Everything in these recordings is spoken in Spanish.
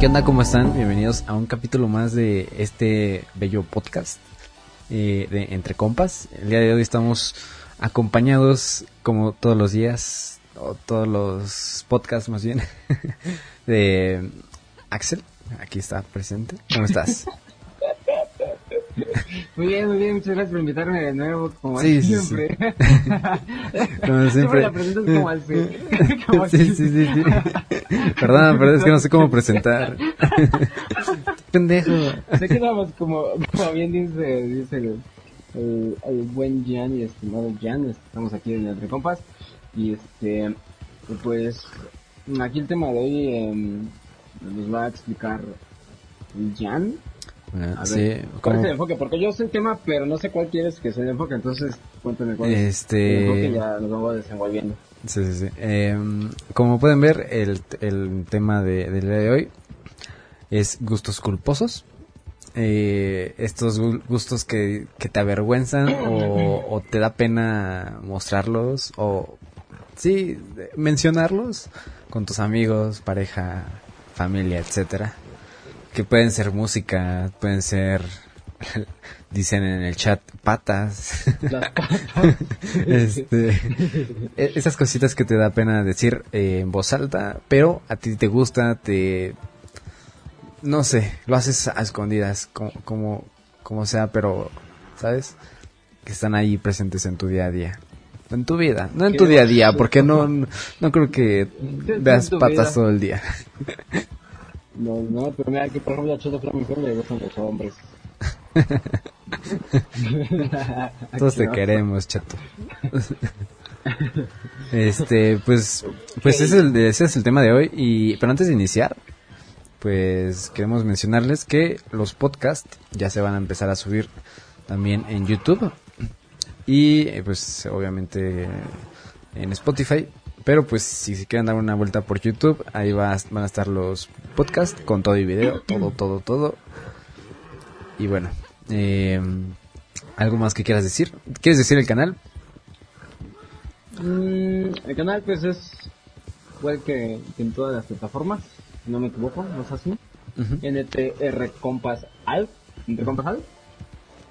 ¿Qué onda? ¿Cómo están? Bienvenidos a un capítulo más de este bello podcast eh, de Entre Compas. El día de hoy estamos acompañados, como todos los días, o todos los podcasts más bien, de Axel. Aquí está presente. ¿Cómo estás? Muy bien, muy bien, muchas gracias por invitarme de nuevo, como Sí, sí, siempre. Como Siempre siempre. la presentas como así. Como Sí, así. sí, sí, sí. Perdón, pero es que no sé cómo presentar. Pendejo. Sé que nada como, como bien dice, dice el, el, el buen Jan y estimado Jan, estamos aquí en Entre Compas, y este, pues, aquí el tema de hoy em, nos va a explicar Jan. A Sí, ver, ¿cuál como- es el enfoque? Porque yo sé el tema, pero no sé cuál quieres que sea el enfoque, entonces cuéntame cuál es Este- el enfoque ya nos vamos desenvolviendo. Sí, sí, sí. Em, como pueden ver, el, el tema de, del día de hoy es gustos culposos. Eh, estos gu- gustos que, que te avergüenzan o, o te da pena mostrarlos o, sí, mencionarlos con tus amigos, pareja, familia, etcétera. Que pueden ser música, pueden ser, dicen en el chat, patas. Las patas. este, e- esas cositas que te da pena decir eh, en voz alta, pero a ti te gusta, te, no sé, lo haces a escondidas, como, como, como sea, pero, ¿sabes? Que están ahí presentes en tu día a día. En tu vida, no en tu día a día, porque no, no creo que veas patas todo el día. No, no, pero mira que por ejemplo a Choto Flamington le gustan los hombres. Todos te queremos, chato. Este, pues, pues ese es, el, ese es el tema de hoy. Y, pero antes de iniciar, pues queremos mencionarles que los podcasts ya se van a empezar a subir también en YouTube. Y eh, pues obviamente en Spotify. Pero pues si se quieren dar una vuelta por YouTube, ahí va, van a estar los podcasts con todo y video, todo, todo, todo. Y bueno, eh, ¿algo más que quieras decir? ¿Quieres decir el canal? Mm, el canal pues es igual que, que en todas las plataformas, si no me equivoco, no es así. NTR Compass Al, Entre Compass Al.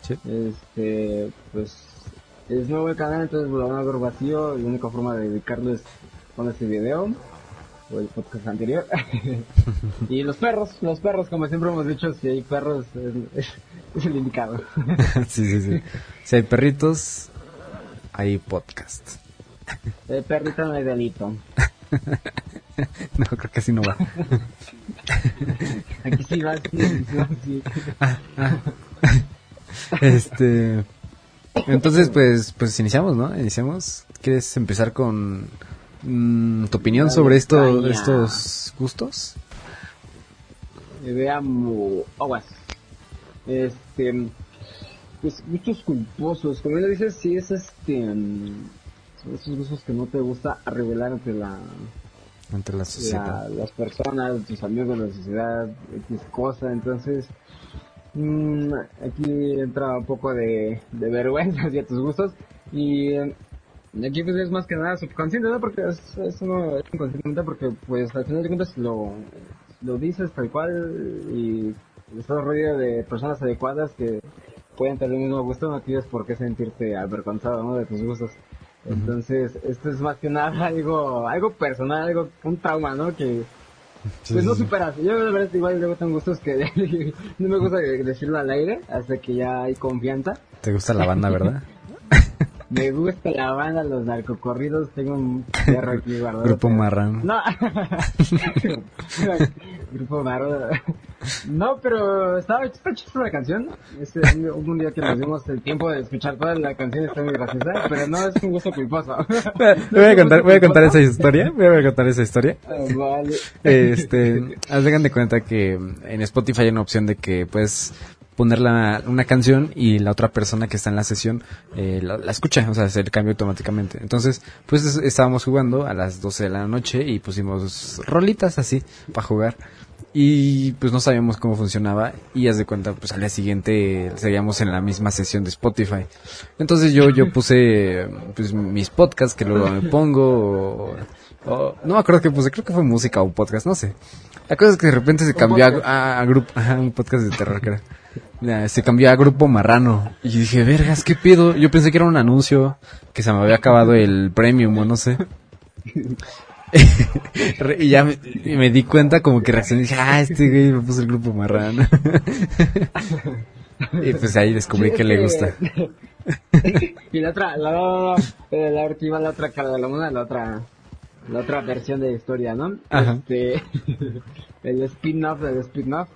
Sí. Este, pues es nuevo el canal, entonces lo van a ver vacío la única forma de dedicarlo es con este video o el podcast anterior. y los perros, los perros, como siempre hemos dicho, si hay perros es, el indicado. sí, sí, sí. Si hay perritos, hay podcast. el perrito no hay delito. No, creo que así no va. Aquí sí va sí. Este. Entonces, pues, pues iniciamos, ¿no? Iniciamos. ¿Quieres empezar con mm, tu opinión sobre esto, estos gustos? Eh, Veamos, aguas. Este, pues gustos culposos, como lo dices, sí es este, mm, son esos gustos que no te gusta revelar ante la, Entre la sociedad. la- las personas, tus amigos, la sociedad, X cosa, entonces, mm, aquí entra un poco de, de vergüenza hacia tus gustos y aquí pues es más que nada subconsciente, ¿no? Porque es- es inconsciente porque pues al final de cuentas lo, lo dices tal cual y estás rodeado de personas adecuadas que pueden tener el mismo gusto, no tienes por qué sentirte avergonzado, ¿no? De tus gustos. Entonces, esto es más que nada algo, algo personal, algo, un trauma, ¿no? Que, Sí, pues sí, no superas. Yo la verdad igual luego tengo gustos que no me gusta decirlo al aire hasta que ya hay confianza. ¿Te gusta la banda, verdad? Me gusta la banda, los narcocorridos, tengo un perro aquí guardado. Grupo Marrano. No. Grupo Marrano. No, pero estaba está chista la canción. Este, hubo un día que nos dimos el tiempo de escuchar toda la canción, está muy graciosa, pero no es un gusto culposo. Voy a contar, voy a contar esa historia. Voy a contar esa historia. Ah, Vale. Este, hagan de cuenta que en Spotify hay una opción de que puedes poner la, una canción y la otra persona que está en la sesión eh, la, la escucha, o sea, el cambio automáticamente. Entonces, pues es- estábamos jugando a las 12 de la noche y pusimos rolitas así para jugar. Y pues no sabíamos cómo funcionaba y haz de cuenta, pues al día siguiente seguíamos en la misma sesión de Spotify. Entonces yo, yo puse pues mis podcasts que luego me pongo O- no me acuerdo que puse, creo que fue música o podcast, no sé. La cosa es que de repente se cambió a, a- a grupo, ajá, un podcast de terror, creo. Se cambió a grupo marrano. Y dije, vergas, ¿qué pedo? Yo pensé que era un anuncio, que se me había acabado el premium o no sé. Y ya me, di cuenta como que reaccioné dije, ah, este güey me puso el grupo marrano. y pues ahí descubrí que le gusta. y la otra, la, la, la, la última, la otra cara de la la otra, la otra versión de la historia, ¿no? Ajá. Este, el spin-off del spin-off.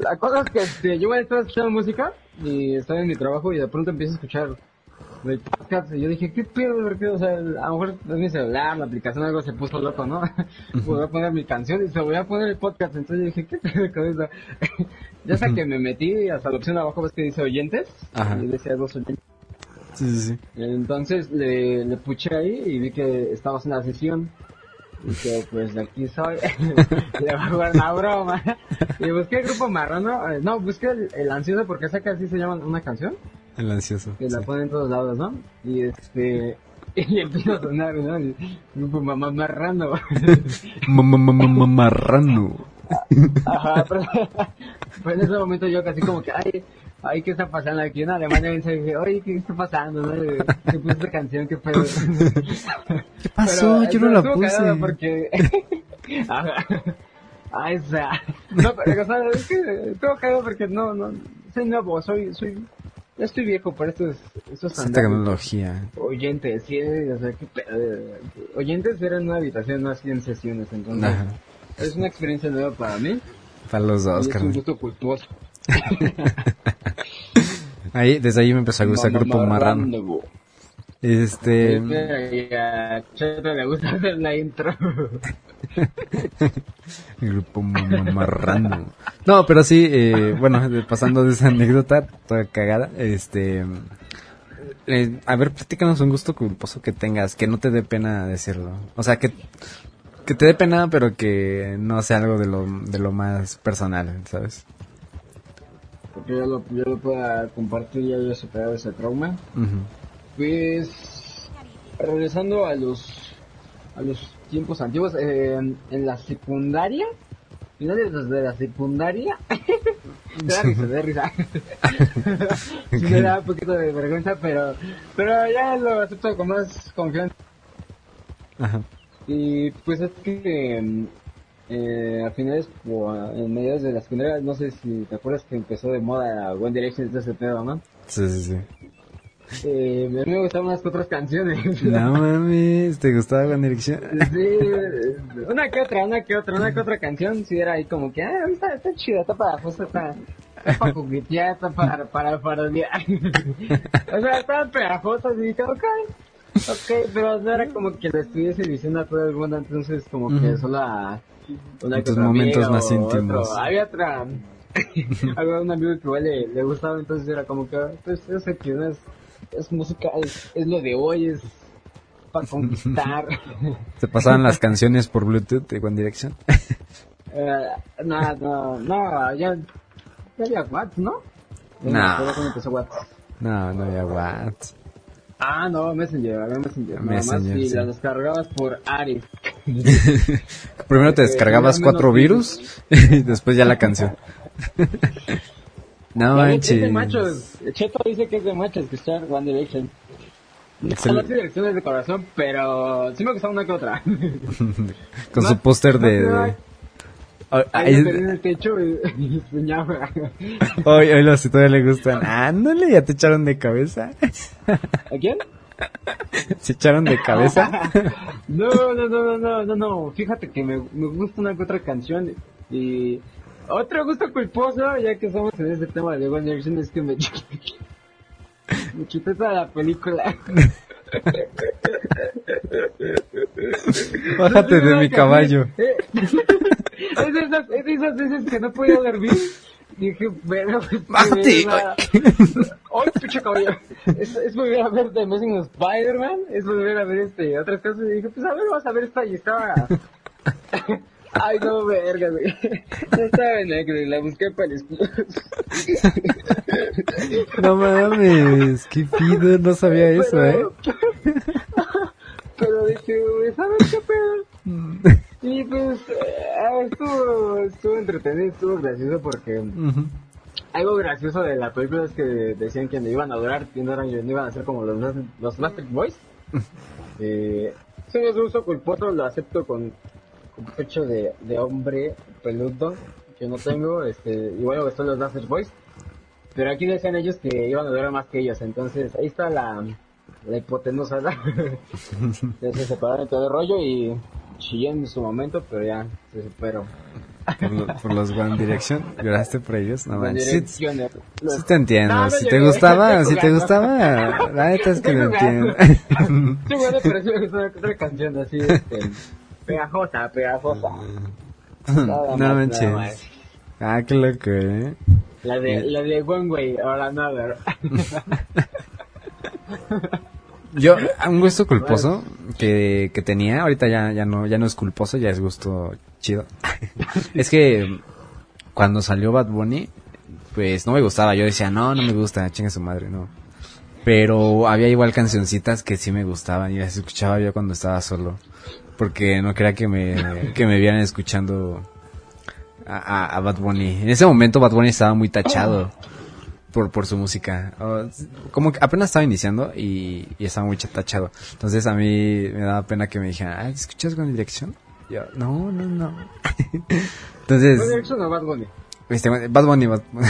La cosa es que este, yo estaba escuchando música y estaba en mi trabajo y de pronto empiezo a escuchar el podcast y yo dije, ¿qué pedo? O sea, a lo mejor es mi celular, la aplicación, algo se puso loco, ¿no? Voy a poner mi canción y se voy a poner el podcast. Entonces yo dije, ¿qué pedo con eso? ya hasta que me metí hasta la opción de abajo, ves que dice oyentes. Ajá. Y decía dos oyentes. Sí, sí, sí. Entonces le, le puché ahí y vi que estabas en la sesión. Y que pues de aquí soy. le va a jugar una broma. Y busqué el grupo marrano. eh, No, busqué el, el ansioso porque esa que así se llama una canción. El ansioso. Que la ponen en todos lados, ¿no? Y este. Y empieza a sonar, ¿no? El grupo mamá marrano. Ma- ma- ma- ma- Marrano. Ajá, pero, pero en ese momento yo casi como que, ay, ay, ¿qué está pasando aquí en Alemania? Y dije, oye, ¿qué está pasando? ¿No? ¿Qué puse esta canción? ¿Qué pedo? ¿Qué pasó? Pero Yo no la puse. Porque... Ah, esa. No, pero o sea, es que estuvo cagado porque no, no, soy nuevo, soy, soy, ya estoy viejo para estos, estos Esta andares. tecnología. Oyentes, sí, o sea, qué pedo. Oyentes eran una habitación, no así en sesiones, entonces Ajá. es una experiencia nueva para mí. Para los y dos, es un gusto cultuoso. Ahí, desde ahí me empezó a gustar el grupo Marrano. Marrano. Este. Y a Cheto le gusta hacer la intro. El grupo ma- ma- Marrano. No, pero sí, eh, bueno, pasando de esa anécdota toda cagada, este. eh, a ver, platícanos un gusto culposo que tengas, que no te dé pena decirlo. O sea, que, que te dé pena, pero que no sea algo de lo, de lo más personal, ¿sabes? Porque yo lo, yo lo pueda compartir, ya he superado ese trauma. Pues, regresando a los, a los tiempos antiguos, eh, en la secundaria, finales de la secundaria, me da risa, me da risa. Sí me da un poquito de vergüenza, pero, pero ya lo acepto con más confianza. Ajá. Y pues es que eh, a finales o en mediados de la secundaria, no sé si te acuerdas que empezó de moda One Direction de ese pedo, ¿no? Sí, sí, sí. Eh, a mí me gustaban unas otras canciones. No mames, ¿te gustaba One Direction? Sí, una que otra, una que otra, una que otra canción, sí era ahí como que, ah, está, está chida, está para justo, está, está para coquetear, está para, para parodiar. o sea, estaban pegajosas y dije, ok, ok, pero no era como que lo estuviese diciendo a todo el mundo, entonces como que Ujú. solo a una En tus momentos más íntimos. otro. Había otra, había un amigo que igual le, le gustaba, entonces era como que, pues sé que no es, es música, es, es lo de hoy, es para conquistar. ¿Te pasaban las canciones por Bluetooth de One Direction? Eh, no, no, no, ya, ya había WhatsApp, ¿no? No. No, no había WhatsApp. Ah, no, Messenger, había Messenger. nada más, Messenger, y sí. la descargabas por Ares. Primero te Eh, descargabas cuatro virus y después ya la canción. No ves, Es de manches. machos. Cheto dice que es de machos escuchar One Direction. No, Es el- no direcciones de corazón, pero sí me gustaba una que otra. Con su póster de- Hoy, en el techo y, soñaba. hoy, hoy los todavía le gustan. Ándale, ya te echaron de cabeza. ¿A quién? Se echaron de cabeza. No, no, no, no, no, no, no. Fíjate que me, me gusta una que otra canción y otro gusto culposo, ya que estamos en este tema de One Direction, es que me me quité toda la película. Bájate de mi caballo. Es de esas, es esas veces que no podía dormir. Dije, bueno, pues, Bájate. verla. ¡Ay, pinche caballo! Es, es volver a ver The Amazing Spider-Man, es volver a ver este, otras cosas. Y dije, pues a ver, vamos a ver esta. Y estaba. Ay, no, verga, güey. No estaba en negro y la busqué para el. No mames, qué pido, no sabía eso, eh. pero dije, ver qué pedo. Y pues, eh, estuvo, estuvo entretenido, estuvo gracioso porque algo gracioso de la película es que decían que me iban a durar, que no, eran, no iban a ser como los, los Bastard Boys. Eh, sí, es un uso culposo, lo acepto con, con pecho de, de hombre peludo que no tengo. Este, igual que son los Bastard Boys. Pero aquí decían ellos que iban a durar más que ellos, entonces ahí está la, la hipotenusa, ya se separaron todo el rollo y chillé en su momento, pero ya se superó. Por, lo- por los One Direction, lloraste por ellos, no manches. Sí, eh, sí te entiendo, No, no si te gustaba, si te gustaba, la neta es que lo entiendo. Sí, bueno, pero me gusta otra canción así, este, pegajosa, pegajosa. Nada no más, nada manches. más. Ah, qué loco, eh. La de, la de One Way or Another. Yo, un gusto culposo que, que tenía, ahorita ya, ya no, ya no es culposo, ya es gusto chido. es que cuando salió Bad Bunny, pues no me gustaba, yo decía, no, no me gusta, chinga su madre, no. Pero había igual cancioncitas que sí me gustaban y las escuchaba yo cuando estaba solo. Porque no quería que me, que me vieran escuchando a, a, a Bad Bunny. En ese momento Bad Bunny estaba muy tachado por, por su música. Como que apenas estaba iniciando y, y estaba muy tachado. Entonces a mí me daba pena que me dijeran, ah, ¿escuchas con dirección? Yo, no, no, no. ¿One Entonces, Direction o Bad Bunny? este, Bad Bunny, Bad Bunny.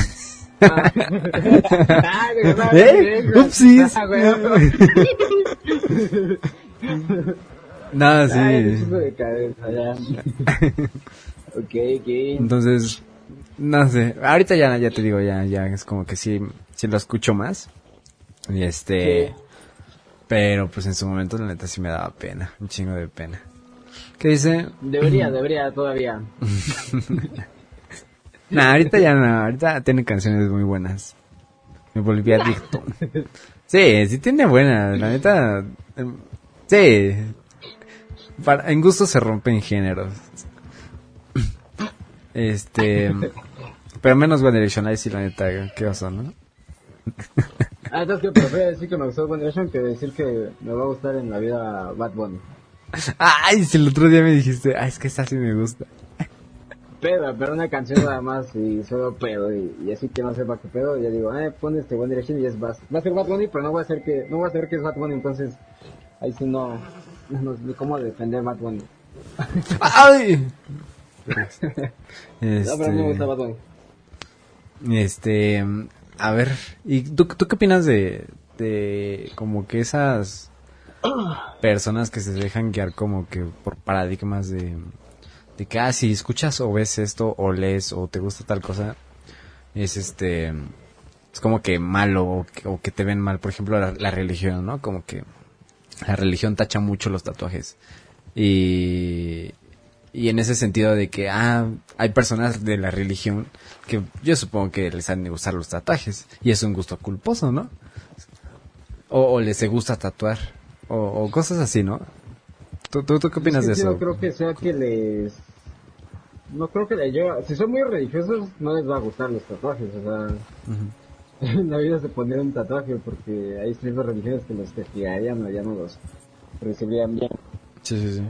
Ah, ¿Eh? One Direction. Upsis. Ah, Ay, sí. chico de cabeza, ya. Ok, ok. Entonces, no sé. Ahorita ya, ya te digo, ya, ya es como que sí, sí lo escucho más. Y este, Sí. pero pues en su momento la neta sí me daba pena, un chingo de pena. ¿Qué dice? Debería, debería todavía. Nah, ahorita ya no, ahorita tiene canciones muy buenas. Me volví adicto. Sí, sí tiene buenas, la neta. em, Sí. Para, en gusto se rompen géneros. Este. Pero menos One Direction, ahí sí la neta, qué oso, ¿no? Ah, entonces que prefiero decir que me gustó One Direction que decir que me va a gustar en la vida Bad Bunny. Ay, si el otro día me dijiste, ay, es que esta sí me gusta. Pedo, pero una canción nada más y solo pedo y, y así que no sepa qué pedo, ya digo, eh, pon este One Direction y es Bad. Va a ser Bad Bunny, pero no voy a hacer que, no voy a saber que es Bad Bunny, entonces ahí sí no, no sé cómo defender Bad Bunny. ¡Ay! No, pero no me gusta Bad Bunny. Este, a ver, ¿y tú, tú qué opinas de, de como que esas personas que se dejan guiar como que por paradigmas de, de que, ah, si escuchas o ves esto o lees o te gusta tal cosa, es este, es como que malo o que, te ven mal, por ejemplo, la, la religión, ¿no? Como que la religión tacha mucho los tatuajes. Y, y en ese sentido de que, ah, hay personas de la religión que yo supongo que les han de gustar los tatuajes. Y es un gusto culposo, ¿no? O, o les gusta tatuar. O, o cosas así, ¿no? ¿Tú, tú, tú qué opinas Es que de eso? No creo que sea que les... No creo que les lleva... Si son muy religiosos, no les va a gustar los tatuajes, o sea... Ujú. En la vida se pondría un tatuaje porque hay ciertas religiones que los castigarían o ya no los recibirían bien. Sí, sí, sí.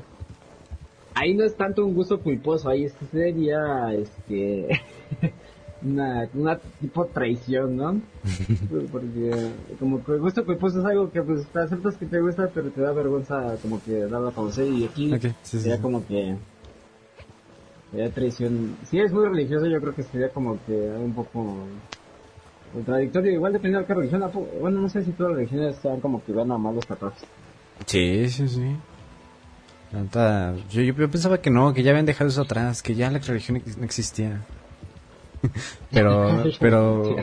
Ahí no es tanto un gusto culposo, ahí sería este una, una tipo traición, ¿no? Porque como que gusto culposo es algo que pues te aceptas que te gusta pero te da vergüenza como que darlo a conocer y aquí sí, sería sí. como que sería traición. Si es muy religioso yo creo que sería como que un poco contradictorio, igual dependiendo de qué religión, bueno no sé si todas las religiones sean como que vean a más los tatuajes. Sí, sí, sí. La yo, yo, yo pensaba que no, que ya habían dejado eso atrás, que ya la religión no existía. pero, pero,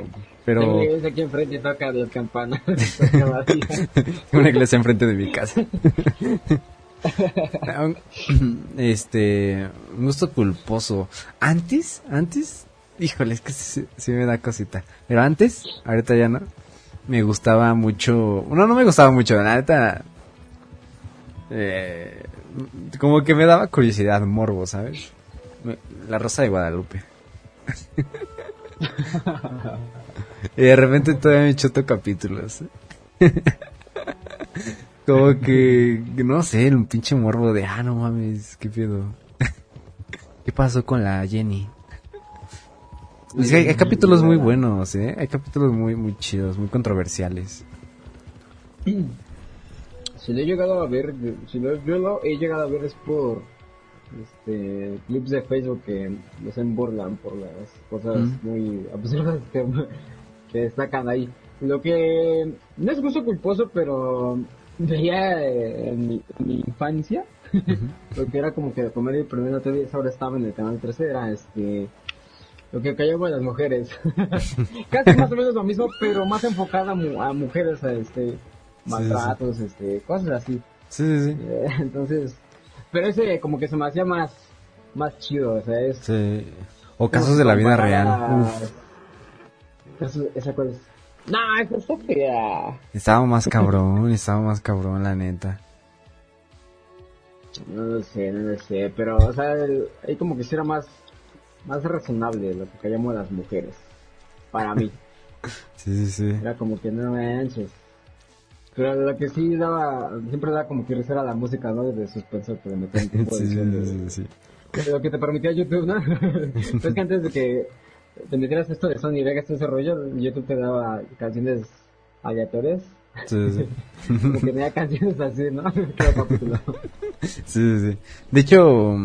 pero... Tengo una iglesia aquí enfrente y toca las campanas. Una iglesia enfrente de mi casa. este, un gusto culposo. Antes, antes, híjole, es que sí, sí me da cosita. Pero antes, ahorita ya no, me gustaba mucho, no, no me gustaba mucho, la neta, eh, como que me daba curiosidad, morbo, ¿sabes? La Rosa de Guadalupe. Y de repente todavía me chuto capítulos. Como que, no sé, un pinche morbo de, ah, no mames, qué pedo. ¿Qué pasó con la Jenny? Es que hay, hay capítulos muy buenos, ¿eh? Hay capítulos muy, muy chidos, muy controversiales. Si lo he llegado a ver, si lo, yo lo he llegado a ver es por este clips de Facebook que los emborlan por las cosas Mm. muy absurdas que, que destacan ahí. Lo que no es gusto culposo, pero veía eh, en mi, en mi infancia, porque era como que de comedia y primero TV, ahora estaba en el canal 13, era este lo que callaba las mujeres. Casi más o menos lo mismo, pero más enfocada a, mu- a mujeres, a este maltratos, este cosas así. Sí, sí, sí. Eh, Entonces, pero ese como que se me hacía más más chido, o sea, es Sí. O casos de la vida real. Uf. Casos- esa cosa es... No, está fea. estaba más cabrón, estaba más cabrón, la neta. No lo sé, no lo sé, pero, o sea, el- ahí como que era más, más razonable lo que callamos las mujeres. Para mí. Sí, sí, sí. Era como que no manches. Pero lo que sí daba, siempre daba como que risa era la música, ¿no? De suspenso que le metían tipo Sí, sí, edición de- sí, sí, sí. Lo que te permitía YouTube, ¿no? es que antes de que te metieras esto de Sony Vegas, todo ese rollo, YouTube te daba canciones aleatorias. Sí, sí. Como que tenía canciones así, ¿no? Sí, sí, sí. De hecho,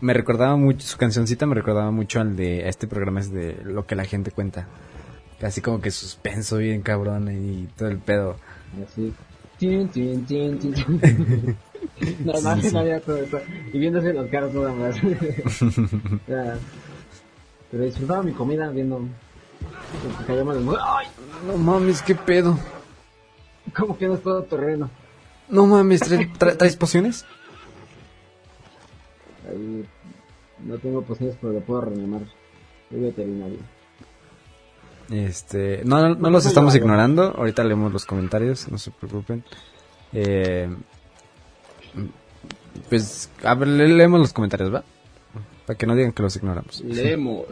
me recordaba mucho, su cancioncita me recordaba mucho al de, a este programa es de lo que la gente cuenta. Así como que suspenso bien cabrón y todo el pedo. Así. Tin, tin, tin, tin. Nada más Sí, sí. no había todo eso. Y viéndose las caras nada más. Pero disfrutaba mi comida viendo. ¡Ay! No mames, qué pedo. Como que no es todo terreno. No mames, ¿trae- tra- ¿traes pociones? Ahí no tengo posiciones, pero lo puedo reanimar. Soy veterinario. Este, no, no, no los estamos ignorando. Ahorita leemos los comentarios, no se preocupen. Eh, pues, a ver, le- leemos los comentarios, ¿va? Para que no digan que los ignoramos. Leemos.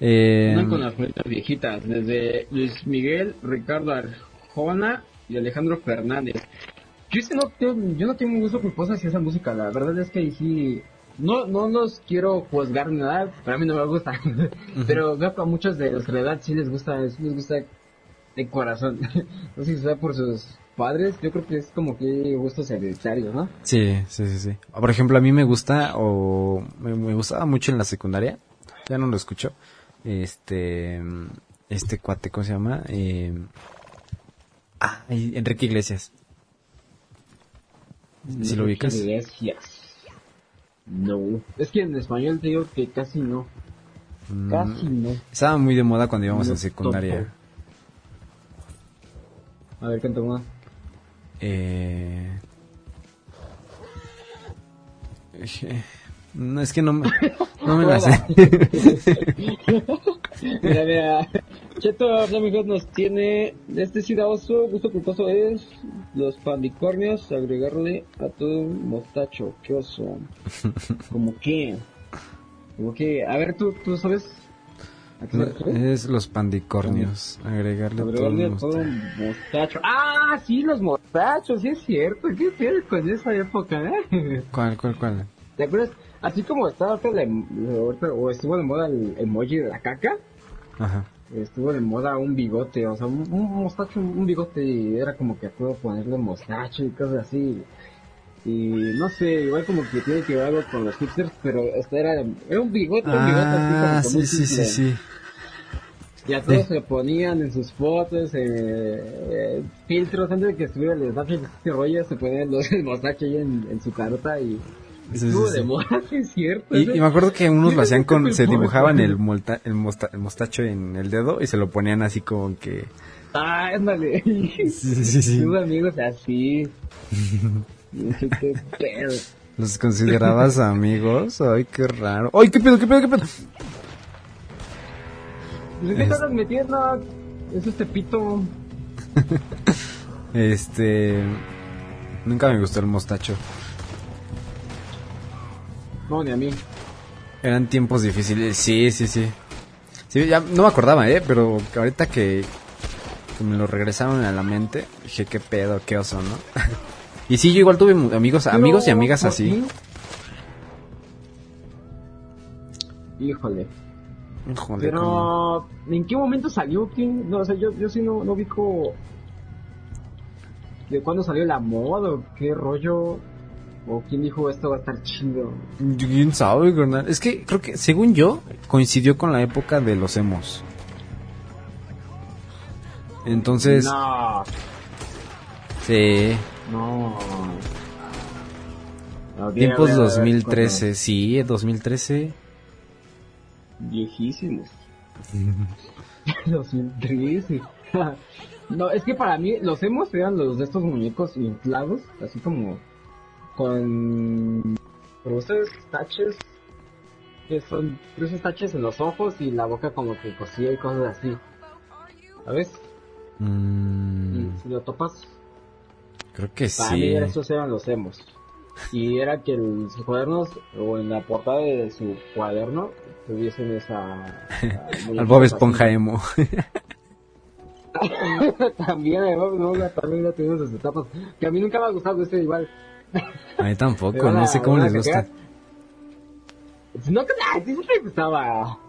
Eh, Una con las viejitas, desde Luis Miguel, Ricardo Arjona y Alejandro Fernández. Yo, no, tengo- yo no tengo un gusto culposo hacia esa música, la verdad es que ahí sí, no, no los quiero juzgar ni nada, pero a mí no me gusta. pero veo que a muchos de los que la edad sí les gusta, sí les gusta de corazón. no sé si sea por sus padres, yo creo que es como que gustos hereditarios, ¿no? Sí, sí, sí, sí. Por ejemplo, a mí me gusta, o me, me gustaba mucho en la secundaria, ya no lo escucho, este, este cuate, ¿cómo se llama? Eh, ah, Enrique Iglesias. ¿Sí lo ubicas? Iglesias. No. Es que en español te digo que casi no. Mm, Casi no. Estaba muy de moda cuando íbamos No en secundaria. A ver, canta una. Eh... eh, No, es que no me, no me la sé. Mira, mira. Cheto Flamingos nos tiene. Este sí da oso. Gusto culposo es los pandicornios. Agregarle a todo un mostacho. Qué oso. ¿Cómo qué? ¿Cómo qué? A ver, ¿tú, tú sabes? Es los pandicornios. Agregarle a todo mostacho. un mostacho. ¡Ah! Sí, los mostachos. Sí, es cierto. ¿Qué pedo con esa época, eh? ¿Cuál, cuál, cuál? ¿Te acuerdas? Así como estaba ahorita la ahorita- o estuvo de moda el emoji de la caca, Ajá. estuvo de moda un bigote, o sea, un, un mostacho, un bigote, y era como que puedo ponerle mostacho y cosas así. Y no sé, igual como que tiene que ver algo con los hipsters, pero este era, era un bigote, un bigote Ah, así como que sí, sí, sí, sí. Y a todos Sí. se ponían en sus fotos, eh, eh, filtros, antes de que estuviera el Snapchat este rollo, se ponían los, el mostacho ahí en, en su carota y Sí, estuvo sí, de moda, es cierto. Y, y me acuerdo que unos lo hacían con, se dibujaban el, molta- el, mosta- el mostacho en el dedo y se lo ponían así como que... Ah, ándale. Sí, sí, sí. Tuve amigos así. Qué pedo. ¿Los considerabas amigos? Ay, qué raro. ¡Ay, qué pedo, qué pedo, qué pedo! ¿Qué estás metiendo? Es este pito. Este... Nunca me gustó el mostacho. No, ni a mí. Eran tiempos difíciles. Sí, sí, sí. Sí, ya no me acordaba, ¿eh? Pero ahorita que... que me lo regresaron a la mente, dije, qué pedo, qué oso, ¿no? y sí, yo igual tuve amigos, amigos y amigas ¿por así. Híjole. Híjole, cómo- Pero, ¿en qué momento salió? ¿Quién? No, o sea, yo, yo sí no, no ubico de cuándo salió la moda o qué rollo. O quién dijo esto va a estar chido. ¿Quién sabe, carnal? Es que creo que, según yo, coincidió con la época de los emos. Entonces, No, sí, no. No, tiempos debe haber 2013, sí, 2013. cosas Viejísimos. 2013. no, es que para mí los emos eran los de estos muñecos inflados, así como con esos taches que son esos taches en los ojos y la boca como que cosía y cosas así. ¿Sabes? Mm, Y si lo topas, creo que para mí sí. esos eran los emos. Y era que en sus cuadernos o en la portada de su cuaderno tuviesen esa... Al Bob Esponja emo. también, Bob Esponja también lo tuvimos sus etapas. Que a mí nunca me ha gustado ese igual. A mí tampoco, no sé cómo les gusta. cagar.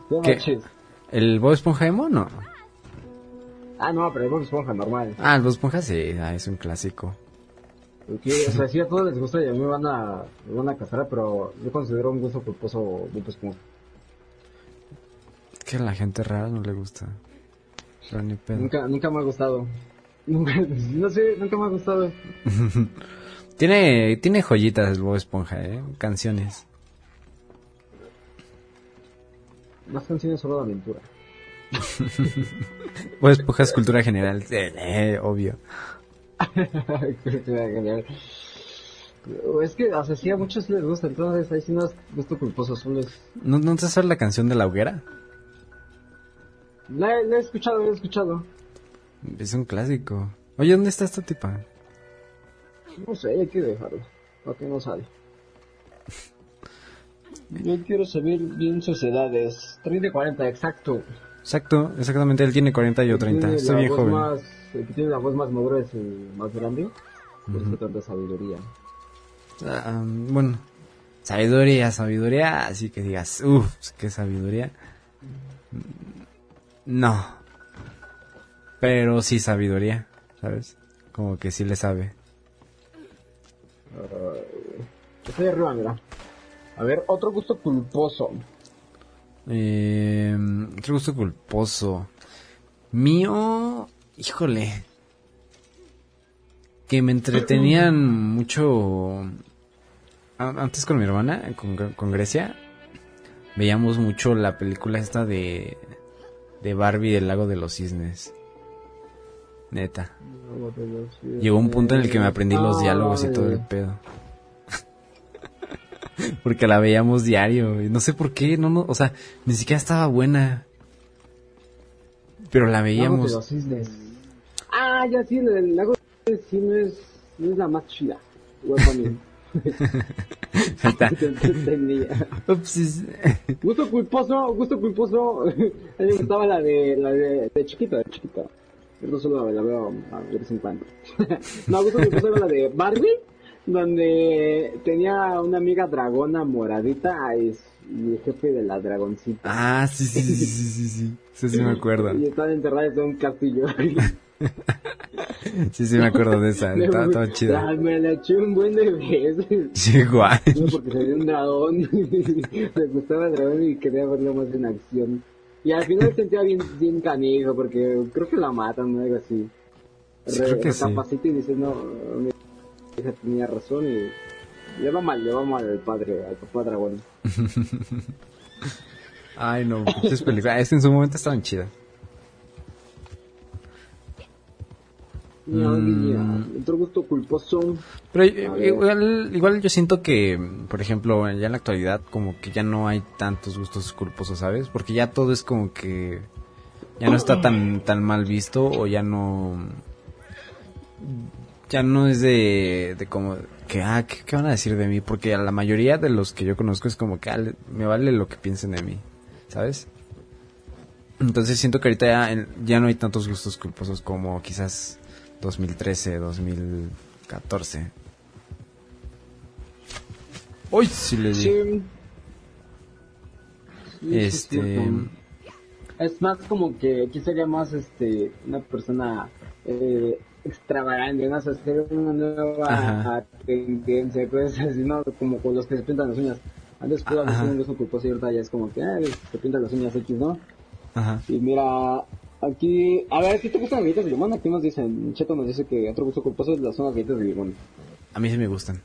No, ¿Qué? manches. ¿El Bob Esponja emo? No. Ah, no, pero el Bob Esponja normal. Ah, el Bob Esponja sí, ah, es un clásico. O sea, sí a todos les gusta y a mí me van a, me van a casar, pero yo considero un gusto culposo Bob Esponja. Que a la gente rara no le gusta. Pero ni pedo. Nunca, nunca me ha gustado. Nunca, no sé, nunca me ha gustado. Tiene, tiene joyitas Bob Esponja, ¿eh? Canciones. Más canciones solo de aventura. Bob Esponja es cultura general, sí, eh, obvio. Genial. Es que, o sea, sí a muchos les gusta, entonces ahí sí no es gusto culposo, solo es... ¿No, ¿No te sabes la canción de la hoguera? La, he- la he escuchado, la he escuchado. Es un clásico. Oye, ¿dónde está esta tipa? No sé, hay que dejarlo, para que no sale. Yo quiero saber bien sus edades. 30 y 40, exacto. Exacto, exactamente, él tiene 40 y yo 30. Tiene Estoy la bien joven. Más, el que tiene la voz más madura es el más grande. Por eso tanta sabiduría. Ah, bueno, sabiduría, sabiduría, así que digas, uff, qué sabiduría. No. Pero sí sabiduría, ¿sabes? Como que sí le sabe. Estoy arriba, mira. A ver, otro gusto culposo. Eh, otro gusto culposo. Mío, híjole. Que me entretenían mucho. Antes con mi hermana, con, con Grecia, veíamos mucho la película esta de. de Barbie del lago de los cisnes. Neta. Llegó un punto en el que me aprendí los diálogos y todo el pedo. Porque la veíamos diario. Y no sé por qué, no, no, o sea, ni siquiera estaba buena. Pero la Lago de veíamos. los cisnes. Ah, ya sí, el lago de los cisnes no es la más chida. Gusto culposo, gusto culposo. A mí me gustaba la de, la de, de chiquita, de chiquita. Yo no solo la veo a de vez en cuando. no, gusto culposo era la de Barbie, donde tenía una amiga dragona moradita y, el jefe de la dragoncita. Ah, sí, sí, sí, sí, sí, sí, sí. Sí, me acuerdo. Y estaban enterradas en un castillo. Sí, sí me acuerdo de esa. Estaba, estaba chida. Me la eché un buen de veces. Sí, guay. No, porque se vio un dragón. Me gustaba el dragón y quería verlo más en acción. Y al final sentía bien, bien canijo, porque creo que la matan o algo así. Sí, creo que sí. y dice, no, mi hija tenía razón y le va mal, le va mal al padre, al papá dragón. Ay, no, pinches películas. Es que en su momento estaban chidas. Mm. otro gusto culposo. Pero ver. igual, igual yo siento que, por ejemplo, ya en la actualidad como que ya no hay tantos gustos culposos, ¿sabes? Porque ya todo es como que ya no está tan tan mal visto o ya no ya no es de, de como que ah ¿qué, qué van a decir de mí porque a la mayoría de los que yo conozco es como que ah, me vale lo que piensen de mí, ¿sabes? Entonces siento que ahorita ya, ya no hay tantos gustos culposos como quizás 2013, 2014. Uy, sí le di. Sí. Sí, es Este-. Es más como que aquí sería más este una persona eh, extravagante, ¿no? O sea, hacer una nueva Ajá. tendencia, cosas así, ¿no? Como con los que se pintan las uñas. Antes pudo sido un gusto culposo y ahorita ya es como que ah, se pintan las uñas X, ¿no? Ajá. Y mira, aquí, a ver, ¿qué te gustan las galletas de limón? Aquí nos dicen, Cheto nos dice que otro gusto culposo son las galletas de limón. A mí sí me gustan.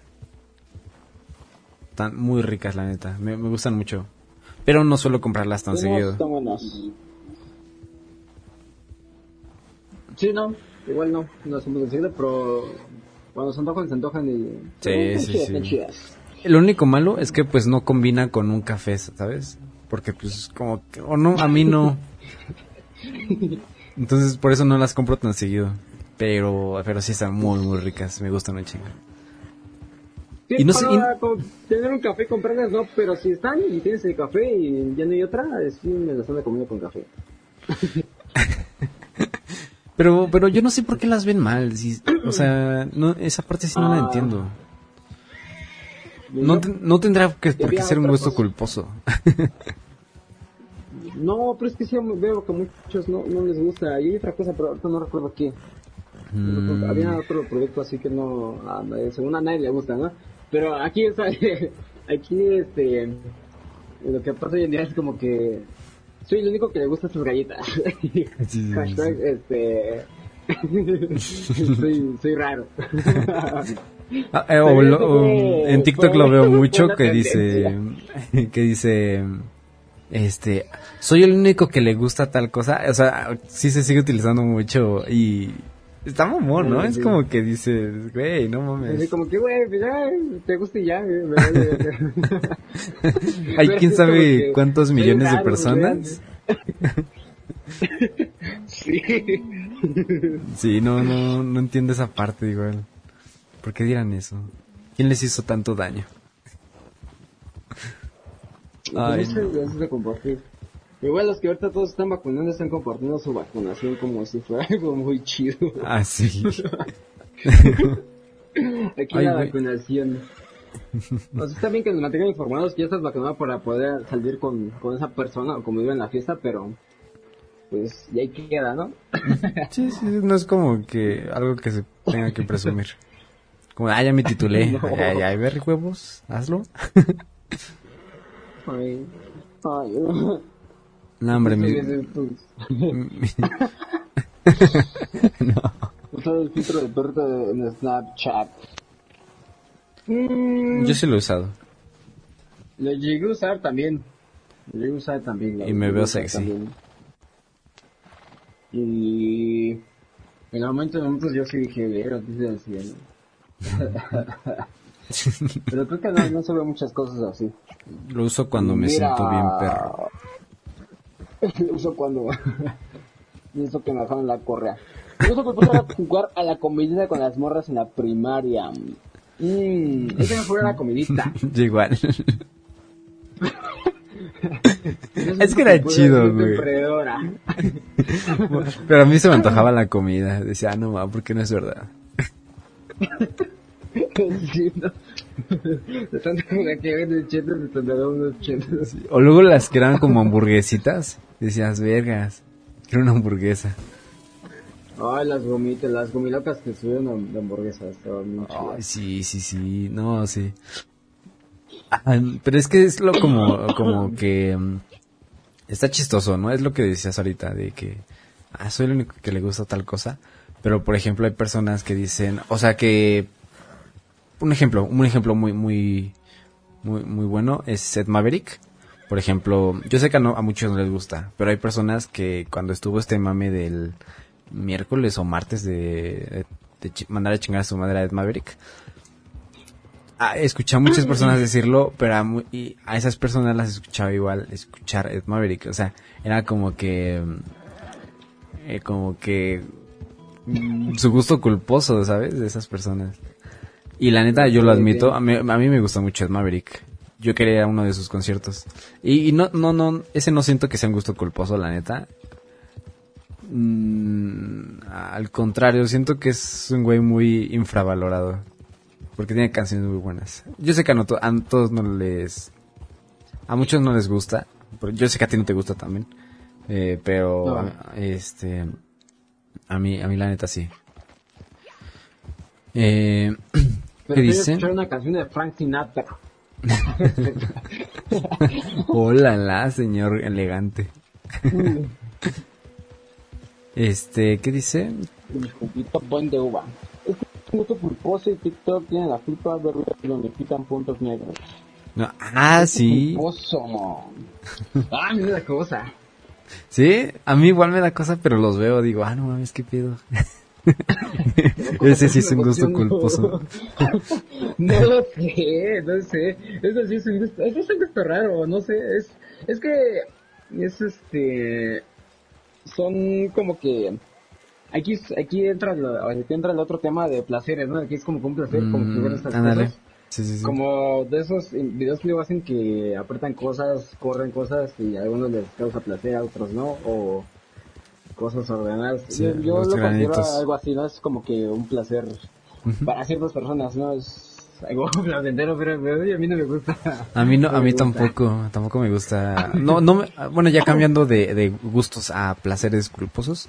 Están muy ricas, la neta. Me, me gustan mucho. Pero no suelo comprarlas tan No, seguido. Están buenas. Sí, no, igual no, no son muy seguido, pero cuando se antojan, se antojan y... Sí, sí, chidas, sí. chidas. Lo único malo es que pues no combina con un café, ¿sabes? Porque pues como que, o no, a mí no. Entonces por eso no las compro tan seguido. Pero, pero sí están muy, muy ricas. Me gustan un chingo. Sí, Y no sé- tener un café, comprarlas, no, pero si están y tienes el café y ya no hay otra, sí me las ando comiendo con café. Pero, pero yo no sé por qué las ven mal. si- o sea, no, esa parte sí no la Ah. entiendo. No, no tendrá que, por qué ser un gusto cosa. culposo. No, pero es que sí veo que a muchos no, no les gusta. Y hay otra cosa, pero ahorita no recuerdo qué. Mm, Había otro producto así que no, nadie- según a nadie le gusta, ¿no? Pero aquí está, aquí este, lo que pasa hoy en día es como que soy el único que le gusta estas galletas. sí, sí, Hashtag, sí. este, soy, soy raro. Ah, eh, o o en TikTok lo veo mucho que dice que dice este soy el único que le gusta tal cosa o sea sí se sigue utilizando mucho y está mamón no Sí, es sí. como que dices güey no mames como que, güey, pues ya, te gusta y ya. güey, me vale. hay quién sabe cuántos millones de personas Sí. sí no no no entiendo esa parte igual ¿por qué dirán eso? ¿quién les hizo tanto daño? Ay, Ay, no sé, de compartir. Igual los que ahorita todos están vacunando están compartiendo su vacunación como si fuera algo muy chido. ah sí Aquí Ay, la güey. vacunación. O sea, está bien que nos mantengan informados que ya estás vacunado para poder salir con, con esa persona o convivir en la fiesta, pero pues ya ahí queda, ¿no? Sí, sí, no es como que algo que se tenga que presumir. Como, ah, ya me titulé. No. Ay, ay, ay, ver huevos, hazlo. Ay, ay, No, hombre, mi... no. Usar el filtro de perrito en Snapchat. Mm, Yo sí lo he usado. Lo llegué a usar también. Lo llegué a usar también. Y me veo sexy. también. Y en el momento de momentos yo sí dije, antes del cielo. Pero creo que no, no se ve muchas cosas así. Lo uso cuando me Mira. siento bien perro. Lo uso cuando... Uso que me dejaron la correa. Lo uso para jugar a la comidita con las morras en la primaria. Mmm, ese me fue a la comidita. Yo igual. Es que era chido, pude ser güey. Pero a mí se me antojaba la comida. Decía, ah, no, ma, porque no es verdad. De tanto que chetos, unos chetos. O luego las que eran como hamburguesitas. Decías, vergas, quiero una hamburguesa. Ay, las gomitas, las gomilocas que subieron de estaban muy Ay, sí, sí, sí, no, sí. Ah, pero es que es lo como, como que mm, está chistoso, ¿no? Es lo que decías ahorita, de que, ah, soy el único que le gusta tal cosa. Pero, por ejemplo, hay personas que dicen, o sea, que, un ejemplo, un ejemplo muy, muy, muy, muy bueno es Seth Maverick. Por ejemplo, yo sé que a, no- a muchos no les gusta, pero hay personas que cuando estuvo este mame del miércoles o martes de, mandar a chingar a su madre a Ed Maverick, ah, escuché a muchas personas decirlo, pero a, y a esas personas las escuchaba igual escuchar Ed Maverick. O sea, era como que, eh, como que mm, su gusto culposo, ¿sabes? De esas personas. Y la neta, yo lo admito, a mí, a mí me gusta mucho Ed Maverick. yo quería ir a uno de sus conciertos. Y, y no, no, no, ese no siento que sea un gusto culposo, la neta. Mm, al contrario, siento que es un güey muy infravalorado. Porque tiene canciones muy buenas. Yo sé que a, no a todos no les... A muchos no les gusta. pero Yo sé que a ti no te gusta también. eh, pero, No. a- este... A mí, a mí la neta sí. Eh, Pero ¿Qué dice? escuchar una canción de Frank Sinatra. Hola, la señor elegante. Este, ¿qué dice? Mi juguito buen de uva. Es que un gusto culposo y TikTok tiene la culpa de donde quitan puntos negros. No, ah, sí. Culposo. ah, mira la cosa. Sí, a mí igual me da cosa, pero los veo, digo, ah, no mames, qué pedo. Ese sí es un gusto culposo. no lo sé, no sé. Eso sí es un gusto, eso es un gusto raro, no sé. Es, es que es este, son como que aquí aquí entra lo- aquí entra el otro tema de placeres, ¿no? Aquí es como que un placer, como que ver Mm, estas ándale. cosas. Sí, sí, sí. Como de esos videos que luego hacen que apretan cosas, corren cosas y a algunos les causa placer, a otros no, o cosas ordenadas. Sí, yo yo lo considero algo así, ¿no? Es como que un placer para ciertas personas, ¿no? Es algo placentero, pero, pero a mí no me gusta. A mí no, a mí gusta. tampoco, tampoco me gusta. No, no, me- bueno, ya cambiando de, de gustos a placeres culposos.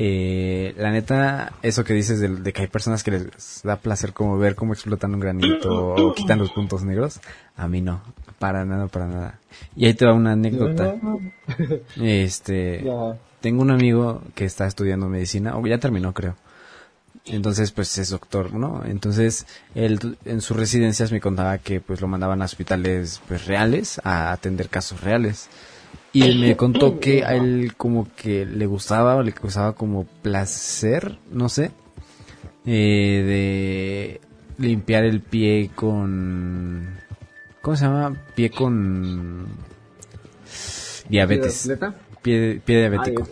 Eh, la neta, eso que dices de, de que hay personas que les da placer como ver cómo explotan un granito o quitan los puntos negros, a mí no, para nada, para nada. Y ahí te va una anécdota. Este. Tengo un amigo que está estudiando medicina, o ya terminó creo. Entonces, pues es doctor, ¿no? Entonces, él en sus residencias me contaba que pues lo mandaban a hospitales pues reales a atender casos reales. Y él me contó que a él como que le gustaba o le causaba como placer, no sé, eh, de limpiar el pie con... ¿Cómo se llama? Pie con diabetes. ¿Atleta? Pie, pie diabético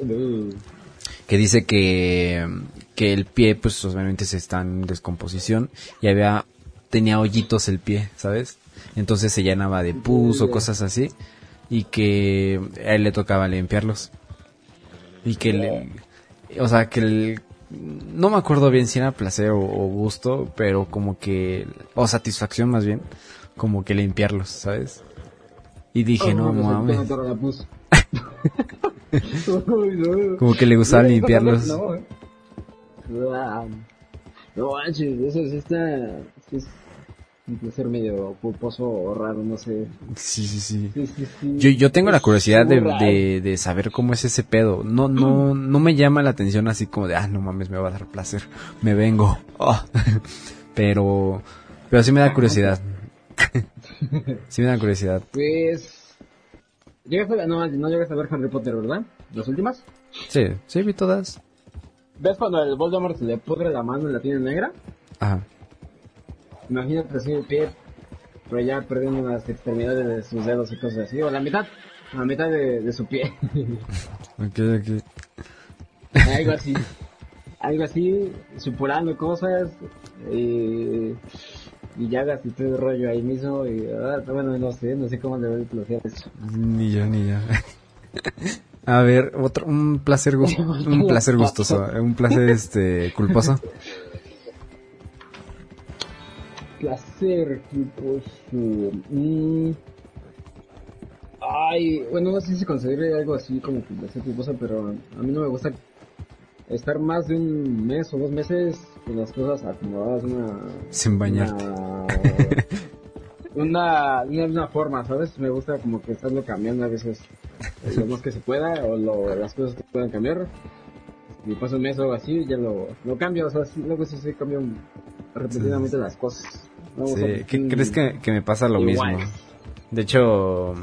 que dice que, que el pie pues obviamente se está en descomposición y había tenía hoyitos el pie, ¿sabes? Entonces se llenaba de pus o cosas así y que a él le tocaba limpiarlos. Y que le, o sea, que el, no me acuerdo bien si era placer o, o gusto, pero como que, o satisfacción más bien, como que limpiarlos, ¿sabes? Y dije, no oh, se mames, como que le gustaba No, limpiarlos. No, eh. Ah, no manches, eso sí está. Sí es un placer medio culposo o raro, no sé. Sí, sí, sí. Sí, sí, sí. Yo, yo tengo la curiosidad de, de, de saber cómo es ese pedo. No, no, no me llama la atención así como de, ah, no mames, me va a dar placer. Me vengo. Oh. Pero, pero sí me da curiosidad. sí me da curiosidad. Pues. Llegaste a, no, no llegaste a ver Harry Potter, ¿verdad? ¿Las últimas? Sí, sí vi todas. ¿Ves cuando el Voldemort se le pudre la mano y la tiene negra? Ajá. Imagínate así el pie, pero ya perdiendo las extremidades de sus dedos y cosas así, o la mitad, la mitad de, de su pie. Ok, ok. algo así. Algo así, supurando cosas, eh, y llagas y todo el rollo ahí mismo, y ah, bueno, no sé, no sé cómo le voy a placer eso. Ni yo, ni yo. A ver, otro, un placer, un placer gustoso, un placer, este, culposo. Placer, su... mm, Ay, bueno, no sé si considere algo así como placer culposo, pero a mí no me gusta estar más de un mes o dos meses las cosas acomodadas una... Sin bañarte. Una, una, forma, ¿sabes? Me gusta como que estarlo cambiando a veces lo más que se pueda o lo, las cosas que puedan cambiar. Y pasa un mes o algo así, ya lo, lo cambio, o sea, sí, luego sí, sí cambio repetidamente las cosas. ¿no? O Sí, sea, ¿qué crees que, que me pasa lo igual. mismo? De hecho,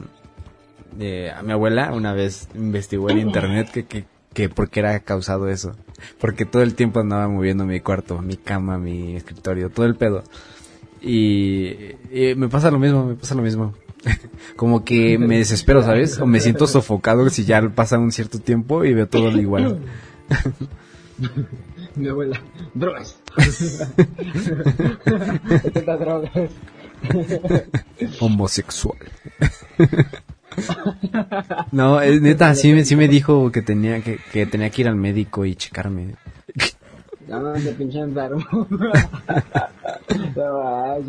eh, a mi abuela una vez investigó en internet que, que, que por qué era causado eso. Porque todo el tiempo andaba moviendo mi cuarto, mi cama, mi escritorio, todo el pedo. Y, y me pasa lo mismo, me pasa lo mismo. Como que me desespero, ¿sabes? O me siento sofocado si ya pasa un cierto tiempo y veo todo igual. Mi abuela, drogas. Drogas. Homosexual. no, es neta, sí, me- sí me dijo que tenía que, que tenía que ir al médico y checarme. Ya no de pinche enfermo. No.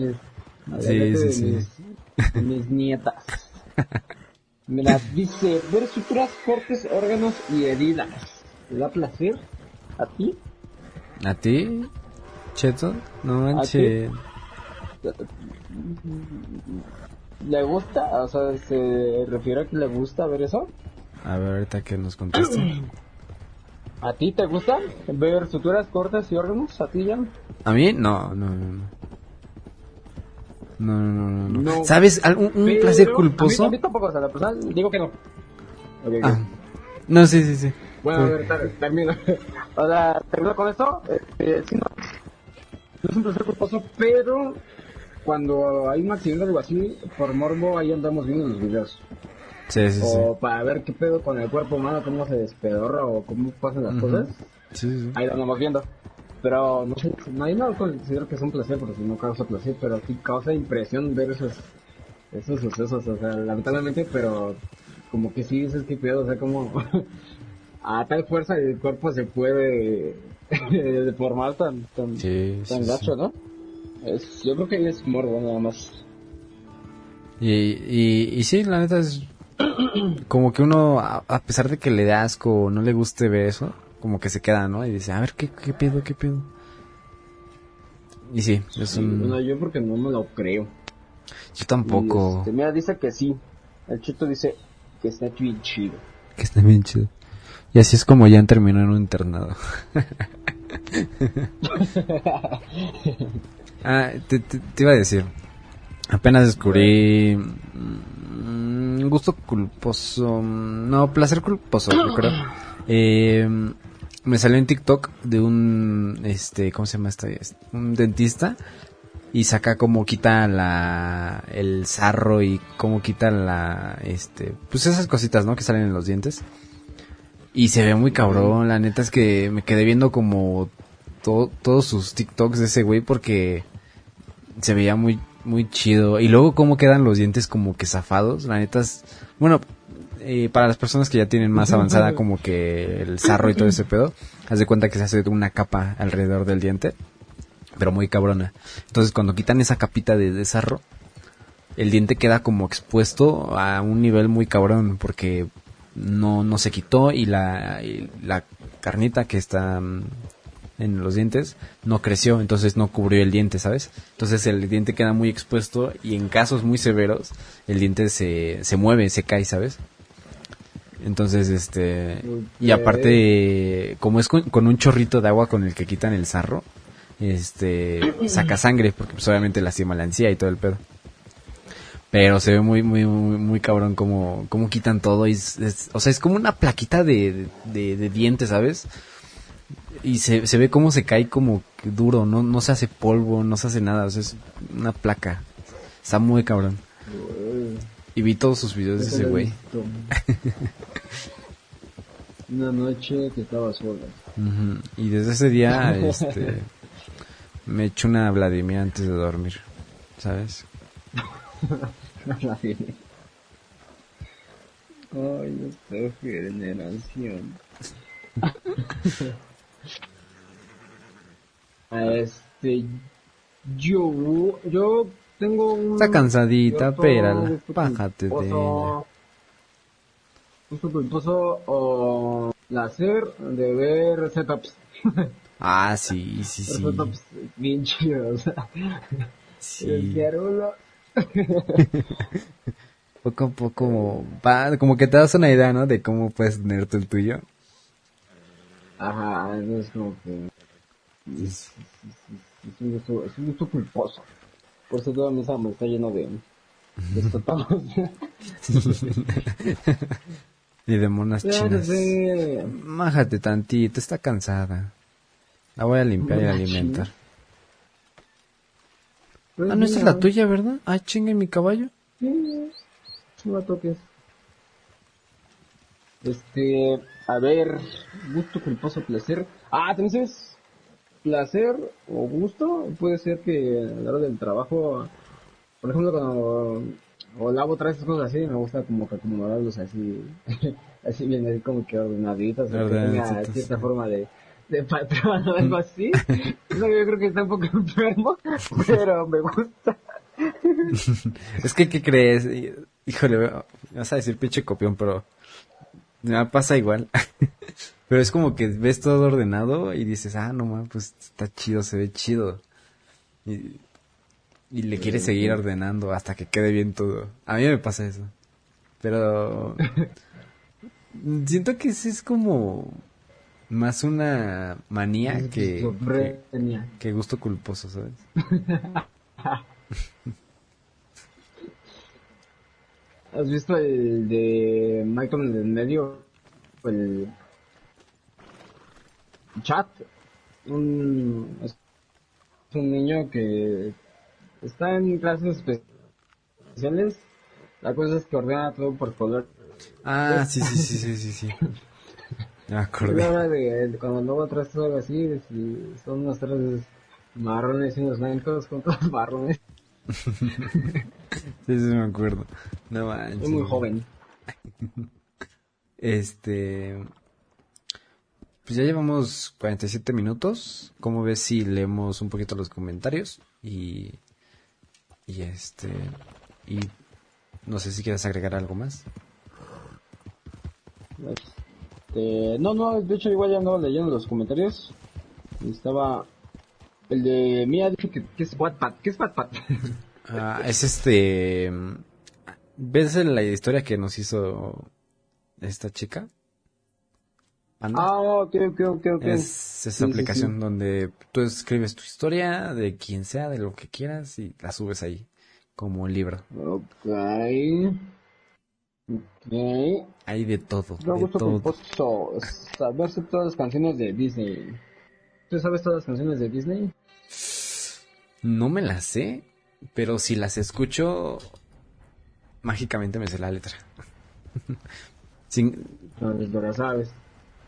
Sí, sí, sí. Mis, nietas. Mira, dice, ver suturas, cortes, órganos y heridas. ¿Te da placer? ¿A ti? ¿A ti? Cheto? No manches. ¿Le gusta? O sea, ¿se refiere a que le gusta ver eso? A ver, ahorita que nos contesta. ¿A ti te gusta ver suturas, cortes y órganos? ¿A ti ya? ¿A mí? No, no, no, no. No, no, no, no. No. ¿Sabes? ¿Algún un Pero placer culposo? a mí tampoco, o sea, la personal digo que no. Ok, ok. Ah. No, sí, sí, sí. Bueno, a ver, ter- termino. O sea, termino con esto. Este, sí, no, no es un placer culposo, pero cuando hay un accidente o algo así, por morbo, ahí andamos viendo los videos. Sí, sí, sí. O para ver qué pedo con el cuerpo humano, cómo se despedorra o cómo pasan las cosas. Sí, sí. Ahí lo andamos viendo. Pero no sé, no, ahí no considero que es un placer porque si no causa placer, pero sí causa impresión ver esos, esos sucesos, o sea, lamentablemente, pero como que sí dices que pedo, o sea, como a tal fuerza el cuerpo se puede deformar tan, tan, Sí, tan gacho, ¿no? Es, yo creo que es morbo nada más. Y, y, y sí, la neta es como que uno, a, a pesar de que le da asco o no le guste ver eso, como que se queda, ¿no? Y dice, a ver, ¿qué, qué pedo, qué pedo? Y sí, es un... bueno, yo porque no me lo creo. Yo tampoco. Este, mira, dice que sí. El chito dice que está bien chido. Que está bien chido. Y así es como ya terminó en un internado. ah, te, te- te iba a decir. Apenas descubrí mm, un gusto culposo. mm, No, placer culposo, yo creo. Eh, me salió en TikTok de un, este, ¿cómo se llama este? Un dentista y saca cómo quita la el sarro y cómo quita la este pues esas cositas no que salen en los dientes y se ve muy cabrón la neta es que me quedé viendo como to- todos sus TikToks de ese güey porque se veía muy muy chido y luego cómo quedan los dientes como que zafados la neta es bueno eh, para las personas que ya tienen más avanzada como que el sarro y todo ese pedo haz de cuenta que se hace una capa alrededor del diente pero muy cabrona. Entonces cuando quitan esa capita de, de sarro, el diente queda como expuesto a un nivel muy cabrón porque no, no se quitó y la, y la carnita que está mm, en los dientes no creció, entonces no cubrió el diente, ¿sabes? Entonces el diente queda muy expuesto y en casos muy severos el diente se, se mueve, se cae, ¿sabes? Entonces, este... Y aparte, como es con, con un chorrito de agua con el que quitan el sarro, este saca sangre porque pues obviamente lastima la encía y todo el pedo pero se ve muy muy muy, muy cabrón como como quitan todo y es, es- o sea es como una plaquita de, de, de dientes sabes y se, se ve cómo se cae como duro no no se hace polvo no se hace nada o sea es una placa está muy cabrón y vi todos sus videos de ese güey. Una noche que estaba sola. Y desde ese día este me echo una Vladimir antes de dormir sabes Ay, esta generación. Este, yo, yo tengo un... Está cansadita, pero bájate de culposo- Gusto culposo o placer de ver setups. Ah, sí, sí, sí. Setups bien chidos. Sí. El diarulo. Poco a poco, va, como que te das una idea, ¿no? De cómo puedes tener el tuyo. Ajá, entonces como que... Es, es- es un gusto, es un gusto culposo. Por eso toda mi mesa me está lleno de... de. Y de monas chinas. Májate tantito, está cansada. La voy a limpiar y ¿Monas alimentar. Pues Ah, no, esta es la tuya, ¿verdad? Ah, chingue mi caballo. Sí, no la toques. Este, a ver, gusto, culposo, placer. Ah, también sabes, placer o gusto puede ser que a la hora del trabajo por ejemplo, cuando o lavo trastes, cosas así, me gusta como que acomodarlos así, así bien, así como que ordenaditos, o que tenga cierta forma de, de patrón o algo así. Eso yo creo que está un poco enfermo, pero me gusta. es que, ¿qué crees? Híjole, vas a decir pinche copión, pero me pasa igual. pero es como que ves todo ordenado y dices, ah, no mames, pues está chido, se ve chido. Y, y le quieres seguir ordenando hasta que quede bien todo. A mí me pasa eso. Pero siento que ese es como más una manía que, que, gusto culposo, ¿sabes? ¿Has visto el de Michael en el medio? El chat. Un, es un niño que está en clases especiales. La cosa es que ordena todo por color. Ah, sí, sí, sí, sí, sí, sí. Me acordé. cuando luego traes algo así, son unos tres marrones y unos blancos con todos marrones. Sí, sí, me acuerdo. No manches. Es muy joven. Este. Pues ya llevamos 47 minutos. ¿Cómo ves si leemos un poquito los comentarios? Y. Y este. Y. No sé si quieres agregar algo más. Este, no, no, de hecho igual ya no leyendo los comentarios. Estaba el de Mía dice que, es Wattpad. ¿Qué es Wattpad? ah, es este... ¿Ves la historia que nos hizo esta chica? Ah, ok, ok, ok, ok. Es esa aplicación donde tú escribes tu historia de quien sea, de lo que quieras y la subes ahí como libro. Ok. Ok. Hay de todo. Me gusta saberse todas las canciones de Disney. ¿Tú sabes todas las canciones de Disney? No me las sé, pero si las escucho, mágicamente me sé la letra. Sin... No, la sabes.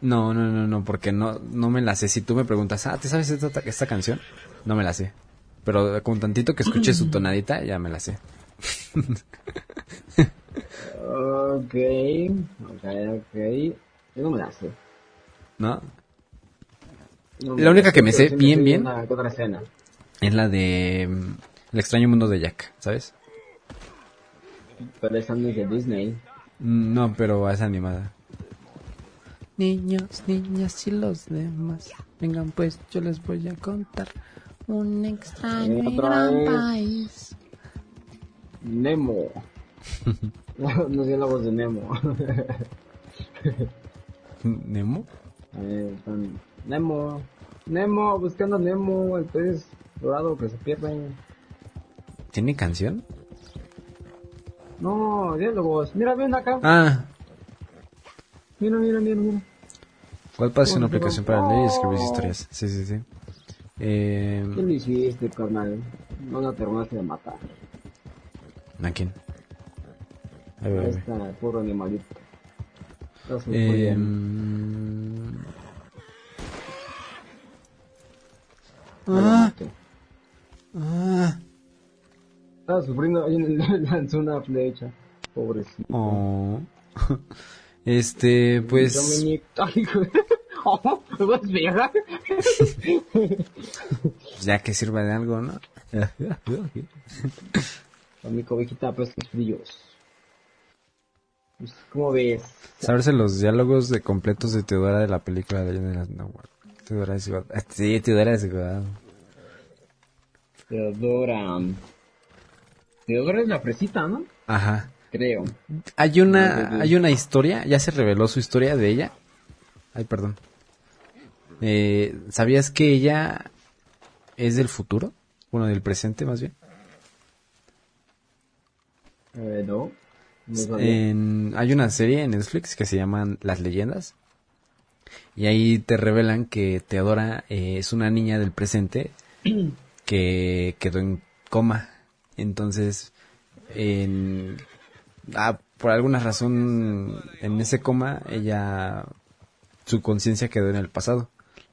No, no, no, no, porque no, no me la sé. Si tú me preguntas, ah, ¿te sabes esta, esta canción? No me la sé. Pero con tantito que escuche su tonadita, ya me la sé. ok, ok, ok. Yo no me la sé. ¿No? La única que me sé bien, bien. Es la de mm, El extraño mundo de Jack, ¿sabes? Pero esa no es de Disney. Mm, no, pero es animada. Niños, niñas y los demás, vengan pues, yo les voy a contar un extraño y gran país. Nemo. no, sé la voz de Nemo. ¿Nemo? Eh, Nemo. Nemo, buscando a Nemo, el pez dorado que se pierde. ¿Tiene canción? No, diálogos. Mira, ven acá. Ah, Mira, mira, mira, mira. ¿Cuál pasa una aplicación para leer y escribir historias? Sí, sí, sí. Eh... ¿Qué le hiciste, carnal? No la terminaste de matar. ¿A quién? Ahí está, puro animalito. Eh... Ah. Ah. Estaba sufriendo, ahí le lanzó una flecha. Pobrecito. Oh. Este, pues... ya que sirva de algo, ¿no? Con mi cobijita pues los fríos. Pues, ¿Cómo ves? Saberse los diálogos de completos de Teodora de la película de las no, Sí, Teodora. Teodora. Teodora es la fresita, ¿no? Ajá creo. Hay una, hay una historia, ya se reveló su historia de ella. Ay, perdón. Eh, ¿Sabías que ella es del futuro? Bueno, del presente más bien. Eh, no. hay una serie en Netflix que se llama Las Leyendas. Y ahí te revelan que Teodora eh, es una niña del presente que quedó en coma. Entonces, en, ah, por alguna razón en ese coma ella su conciencia quedó en el pasado,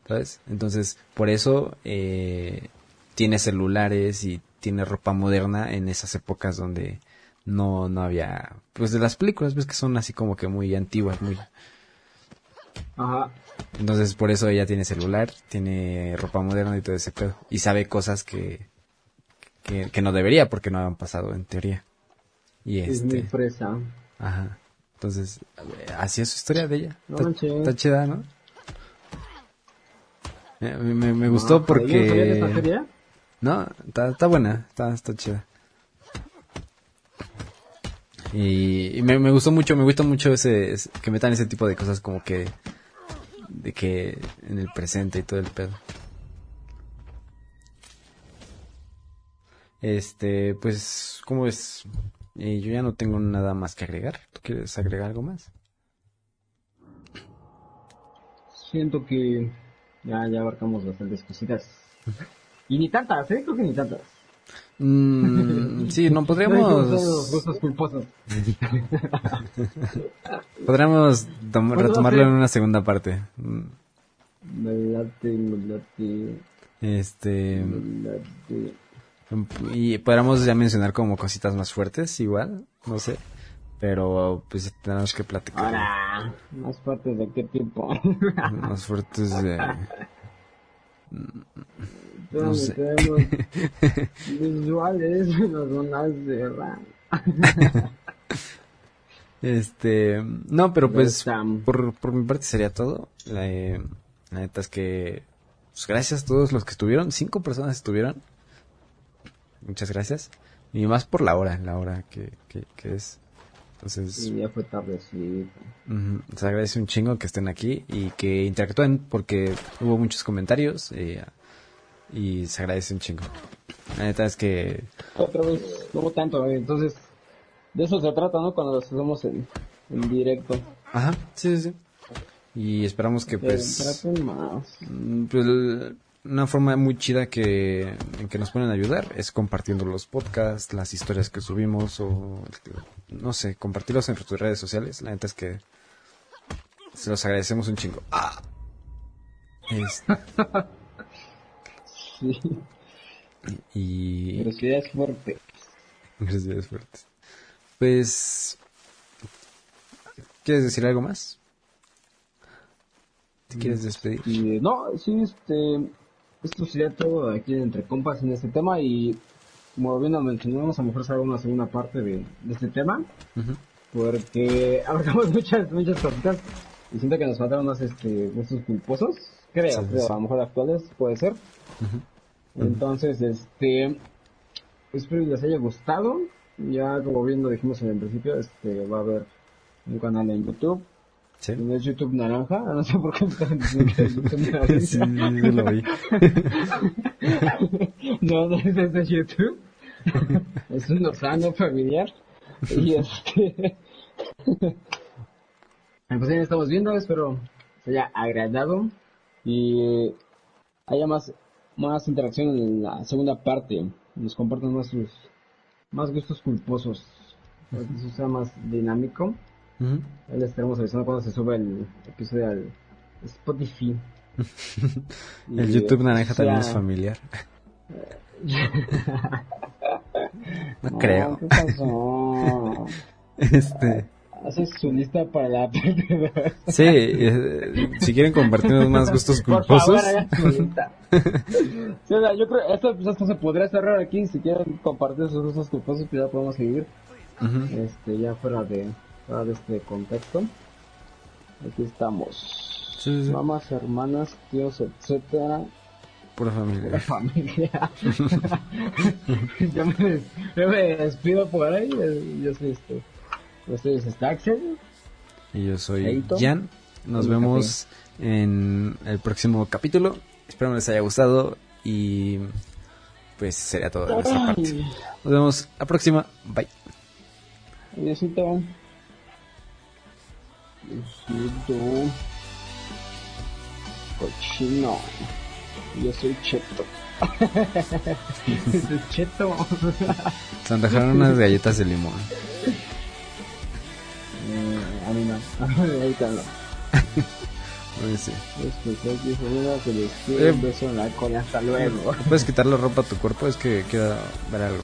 ¿sabes? Entonces, por eso eh, tiene celulares y tiene ropa moderna en esas épocas donde no, no había, pues de las películas, ves que son así como que muy antiguas, muy... Ajá. Entonces por eso ella tiene celular, tiene ropa moderna y todo ese pedo. Y sabe cosas que, que, que no debería porque no han pasado en teoría. Y Es muy este, fresa. ajá. Entonces, así es su historia de ella. No Está, está chida, ¿no? Eh, Me, me- me gustó no esta porque... serie. No, está, está buena, está, está chida. Y, y me, me gustó mucho, me gusta mucho ese, ese- que metan ese tipo de cosas como que de que en el presente y todo el pedo. Este, pues, ¿cómo es? Eh, yo ya no tengo nada más que agregar. ¿Tú quieres agregar algo más? Siento que ya, ya abarcamos bastantes cositas. Y ni tantas, ¿eh? Creo que ni tantas. Mm, sí, no podríamos, podríamos retomarlo en una segunda parte. Me late, me late, Este, me late. y podríamos ya mencionar como cositas más fuertes, igual, no sé. Pero pues tenemos que platicar Ahora, más partes de qué tipo. más fuertes de... No sé. tenemos visuales, cerrar. Este, no, pero pues Sam. por, por mi parte sería todo. La, eh, la neta es que pues, gracias a todos los que estuvieron, cinco personas estuvieron. Muchas gracias. Y más por la hora, la hora que, que, que es. Entonces, Y ya fue tarde, sí. Se agradece un chingo que estén aquí y que interactúen porque hubo muchos comentarios eh, y se agradece un chingo. La neta es que Otra vez, no hubo tanto, eh, entonces, de eso se trata, ¿no? Cuando los hacemos en, en directo. Ajá, sí, sí, sí. Y esperamos que Que pues, más. mm, pues, una forma muy chida que en que nos pueden ayudar es compartiendo los podcasts, las historias que subimos o no sé, compartirlos en tus redes sociales. La neta es que se los agradecemos un chingo. Ah. Es- Sí, y pero sí es fuerte. Gracias, fuertes. Pues, ¿quieres decir algo más? ¿Te quieres despedir? Y, no, sí, este, esto sería todo aquí entre compas en este tema y como bien lo mencionamos, a lo mejor hacer una segunda parte de, de este tema, porque abarcamos muchas, muchas cositas y siento que nos faltaron más este, gustos culposos, creo, Sí, sí, creo, sí. a lo mejor actuales puede ser. Entonces, este, espero que les haya gustado. Ya como bien lo dijimos en el principio, este, va a haber un canal en YouTube. Sí. No es YouTube naranja, no sé por qué me están diciendo que es YouTube naranja. Sí, yo lo vi. no, no es de YouTube. es un osano familiar. Y este. pues ahí estamos viendo, espero se haya agradado y haya más, más interacción en la segunda parte. Nos compartan más sus más gustos culposos. Para que eso sea más dinámico. Ahí les estaremos avisando cuando se sube el episodio al Spotify. El Y, YouTube naranja también sea- es familiar. No No, creo. ¿Qué pasó? Este, Haces su lista para la parte sí, eh, si quieren compartirnos más gustos Por culposos, favor, su lista. Sí, o sea, yo creo esto, pues, esto se podría cerrar aquí. Si quieren compartir sus gustos culposos, pues ya podemos seguir. Este, ya fuera de, fuera de este contexto. Aquí estamos. Sí, sí, sí. Mamás, hermanas, tíos, etcétera. pura La familia. familia. yo, me, des- yo me despido por ahí. Yo soy este. Soy este Axel. Y yo soy. Jan. Nos Y vemos en el próximo capítulo. Espero les haya gustado y pues sería todo de nuestra parte. Nos vemos la próxima. Bye. Adiósito. Adiósito. Cochino. Yo soy Cheto. Soy Cheto. Se antojaron unas galletas de limón. Eh, a mí no. Ahorita no. Sí. Pues, Eh, en la cola, hasta luego. ¿Puedes quitar la ropa a tu cuerpo? Es que quiero ver algo.